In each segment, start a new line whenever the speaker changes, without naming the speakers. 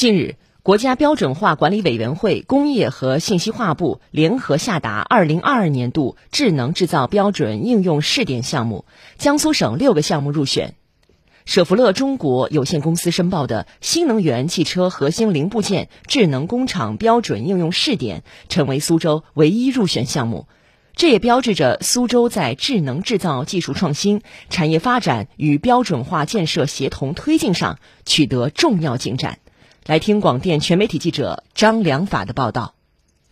近日，国家标准化管理委员会、工业和信息化部联合下达二零二二年度智能制造标准应用试点项目，江苏省六个项目入选。舍福乐中国有限公司申报的新能源汽车核心零部件智能工厂标准应用试点，成为苏州唯一入选项目。这也标志着苏州在智能制造技术创新、产业发展与标准化建设协同推进上取得重要进展。来听广电全媒体记者张良法的报道。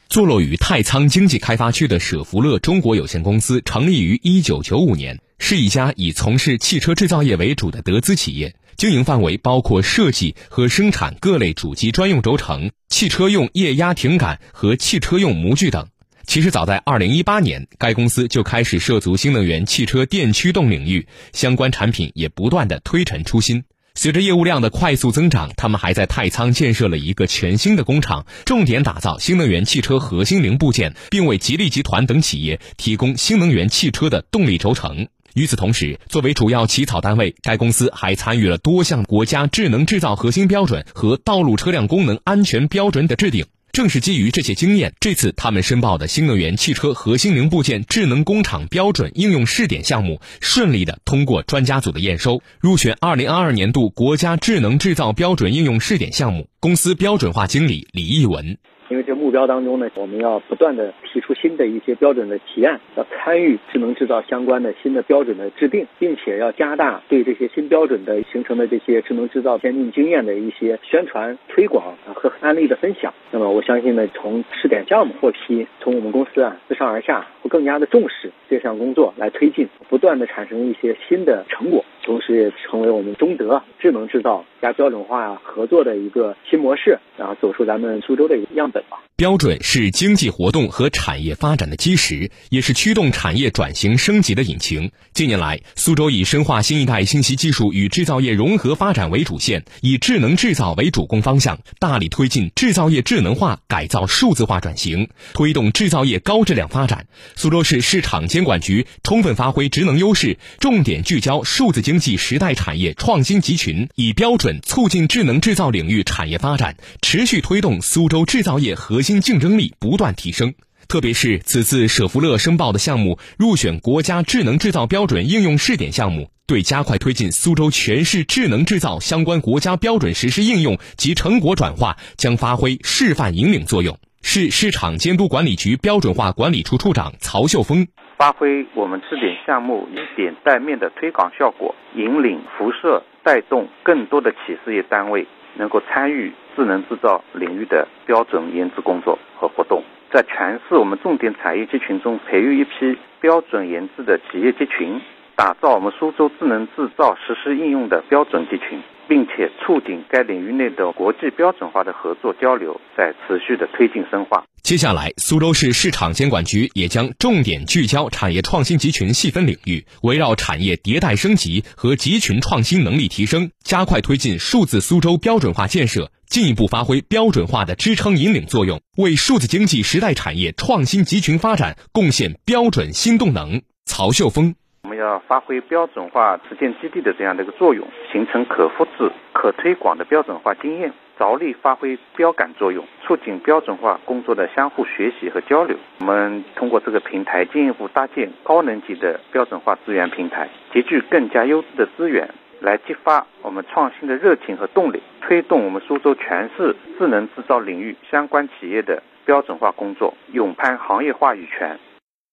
坐落于太仓经济开发区的舍福乐中国有限公司成立于一九九五年，是一家以从事汽车制造业为主的德资企业，经营范围包括设计和生产各类主机专用轴承、汽车用液压挺杆和汽车用模具等。其实早在二零一八年，该公司就开始涉足新能源汽车电驱动领域，相关产品也不断的推陈出新。随着业务量的快速增长，他们还在太仓建设了一个全新的工厂，重点打造新能源汽车核心零部件，并为吉利集团等企业提供新能源汽车的动力轴承。与此同时，作为主要起草单位，该公司还参与了多项国家智能制造核心标准和道路车辆功能安全标准的制定。正是基于这些经验，这次他们申报的新能源汽车核心零部件智能工厂标准应用试点项目，顺利的通过专家组的验收，入选二零二二年度国家智能制造标准应用试点项目。公司标准化经理李义文。
因为这目标当中呢，我们要不断的提出新的一些标准的提案，要参与智能制造相关的新的标准的制定，并且要加大对这些新标准的形成的这些智能制造先进经验的一些宣传推广和案例的分享。那么我相信呢，从试点项目获批，从我们公司啊自上而下会更加的重视这项工作来推进，不断的产生一些新的成果。同时也成为我们中德智能制造加标准化合作的一个新模式，然后走出咱们苏州的一个样本吧。
标准是经济活动和产业发展的基石，也是驱动产业转型升级的引擎。近年来，苏州以深化新一代信息技术与制造业融合发展为主线，以智能制造为主攻方向，大力推进制造业智能化改造数字化转型，推动制造业高质量发展。苏州市市场监管局充分发挥职能优势，重点聚焦数字经。济时代产业创新集群，以标准促进智能制造领域产业发展，持续推动苏州制造业核心新竞争力不断提升。特别是此次舍福乐申报的项目入选国家智能制造标准应用试点项目，对加快推进苏州全市智能制造相关国家标准实施应用及成果转化将发挥示范引领作用。市市场监督管理局标准化管理处处长曹秀峰。
发挥我们试点项目以点带面的推广效果，引领辐射带动更多的企事业单位能够参与智能制造领域的标准研制工作和活动，在全市我们重点产业集群中培育一批标准研制的企业集群，打造我们苏州智能制造实施应用的标准集群。并且促进该领域内的国际标准化的合作交流在持续的推进深化。
接下来，苏州市市场监管局也将重点聚焦产业创新集群细分领域，围绕产业迭代升级和集群创新能力提升，加快推进数字苏州标准化建设，进一步发挥标准化的支撑引领作用，为数字经济时代产业创新集群发展贡献标准新动能。曹秀峰。
要发挥标准化实践基地的这样的一个作用，形成可复制、可推广的标准化经验，着力发挥标杆作用，促进标准化工作的相互学习和交流。我们通过这个平台进一步搭建高能级的标准化资源平台，集聚更加优质的资源，来激发我们创新的热情和动力，推动我们苏州全市智能制造领域相关企业的标准化工作，勇攀行业话语权。